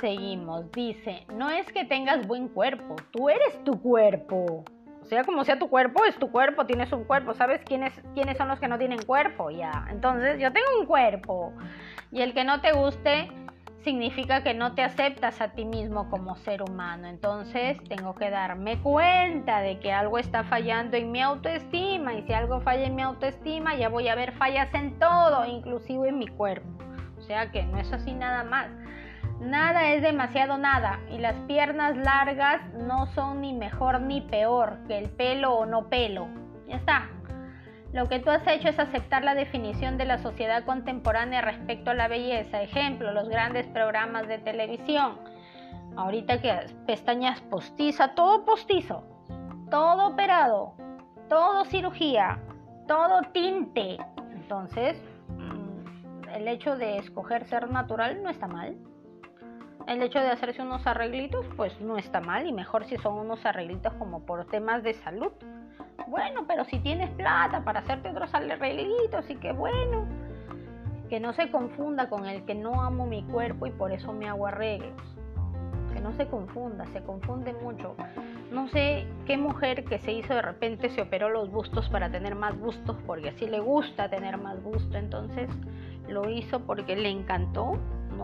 Seguimos, dice, no es que tengas buen cuerpo, tú eres tu cuerpo. O sea, como sea tu cuerpo, es tu cuerpo, tienes un cuerpo. ¿Sabes quiénes, quiénes son los que no tienen cuerpo? Ya. Entonces, yo tengo un cuerpo. Y el que no te guste significa que no te aceptas a ti mismo como ser humano. Entonces, tengo que darme cuenta de que algo está fallando en mi autoestima. Y si algo falla en mi autoestima, ya voy a ver fallas en todo, inclusive en mi cuerpo. O sea que no es así nada más. Nada es demasiado nada y las piernas largas no son ni mejor ni peor que el pelo o no pelo. Ya está. Lo que tú has hecho es aceptar la definición de la sociedad contemporánea respecto a la belleza. Ejemplo, los grandes programas de televisión. Ahorita que pestañas postiza, todo postizo, todo operado, todo cirugía, todo tinte. Entonces, mm, el hecho de escoger ser natural no está mal el hecho de hacerse unos arreglitos, pues no está mal y mejor si son unos arreglitos como por temas de salud. Bueno, pero si tienes plata para hacerte otros arreglitos y que bueno, que no se confunda con el que no amo mi cuerpo y por eso me hago arreglos. Que no se confunda, se confunde mucho. No sé qué mujer que se hizo de repente se operó los bustos para tener más bustos porque así le gusta tener más busto, entonces lo hizo porque le encantó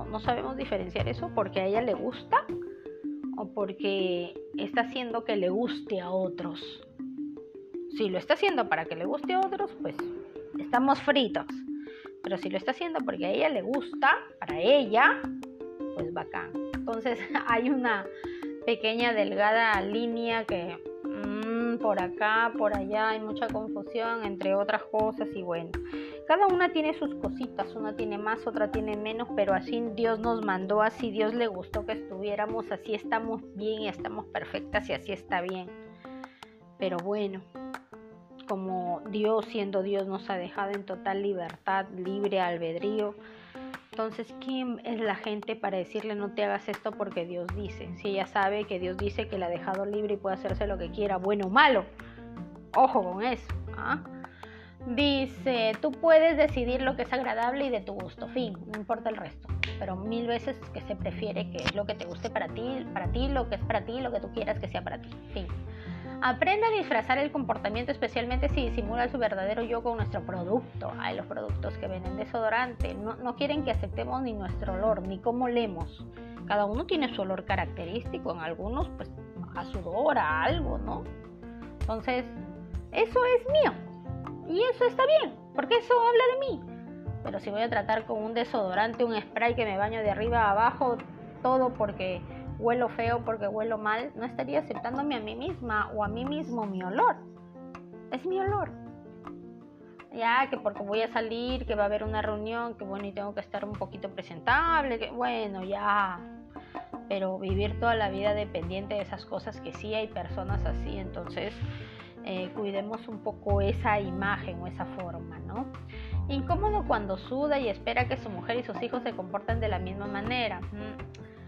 no, sabemos diferenciar eso porque a ella le gusta o porque está haciendo que le guste a otros. Si lo está haciendo para que le guste a otros, pues estamos fritos. Pero si lo está haciendo porque a ella le gusta, para ella, pues bacán. Entonces hay una pequeña delgada línea que por acá, por allá hay mucha confusión entre otras cosas y bueno, cada una tiene sus cositas, una tiene más, otra tiene menos, pero así Dios nos mandó, así Dios le gustó que estuviéramos, así estamos bien y estamos perfectas y así está bien. Pero bueno, como Dios siendo Dios nos ha dejado en total libertad, libre albedrío, entonces, ¿quién es la gente para decirle no te hagas esto porque Dios dice? Si ella sabe que Dios dice que la ha dejado libre y puede hacerse lo que quiera, bueno o malo. Ojo con eso. ¿ah? Dice, tú puedes decidir lo que es agradable y de tu gusto, fin, no importa el resto. Pero mil veces que se prefiere que es lo que te guste para ti, para ti, lo que es para ti, lo que tú quieras que sea para ti, fin. Aprende a disfrazar el comportamiento, especialmente si disimula su verdadero yo con nuestro producto. Hay los productos que venden desodorante. No, no quieren que aceptemos ni nuestro olor, ni cómo olemos. Cada uno tiene su olor característico. En algunos, pues, a sudor, a algo, ¿no? Entonces, eso es mío. Y eso está bien, porque eso habla de mí. Pero si voy a tratar con un desodorante, un spray que me baño de arriba a abajo, todo porque huelo feo, porque huelo mal, no estaría aceptándome a mí misma o a mí mismo mi olor. Es mi olor. Ya que porque voy a salir, que va a haber una reunión, que bueno, y tengo que estar un poquito presentable, que bueno, ya. Pero vivir toda la vida dependiente de esas cosas, que sí hay personas así, entonces eh, cuidemos un poco esa imagen o esa forma, ¿no? Incómodo cuando suda y espera que su mujer y sus hijos se comporten de la misma manera. Mm,